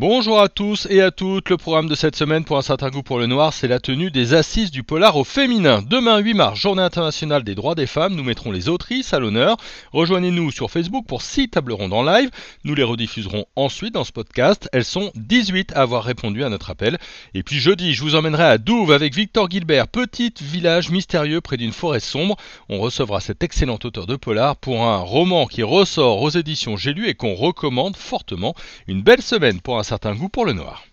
Bonjour à tous et à toutes. Le programme de cette semaine pour un certain goût pour le noir, c'est la tenue des assises du polar au féminin. Demain 8 mars, journée internationale des droits des femmes, nous mettrons les autrices à l'honneur. Rejoignez-nous sur Facebook pour 6 tables rondes en live. Nous les rediffuserons ensuite dans ce podcast. Elles sont 18 à avoir répondu à notre appel. Et puis jeudi, je vous emmènerai à Douve avec Victor Gilbert, petit village mystérieux près d'une forêt sombre. On recevra cet excellent auteur de polar pour un roman qui ressort aux éditions J'ai lu et qu'on recommande fortement. Une belle semaine pour un certain goût pour le noir.